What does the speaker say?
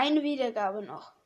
Eine Wiedergabe noch.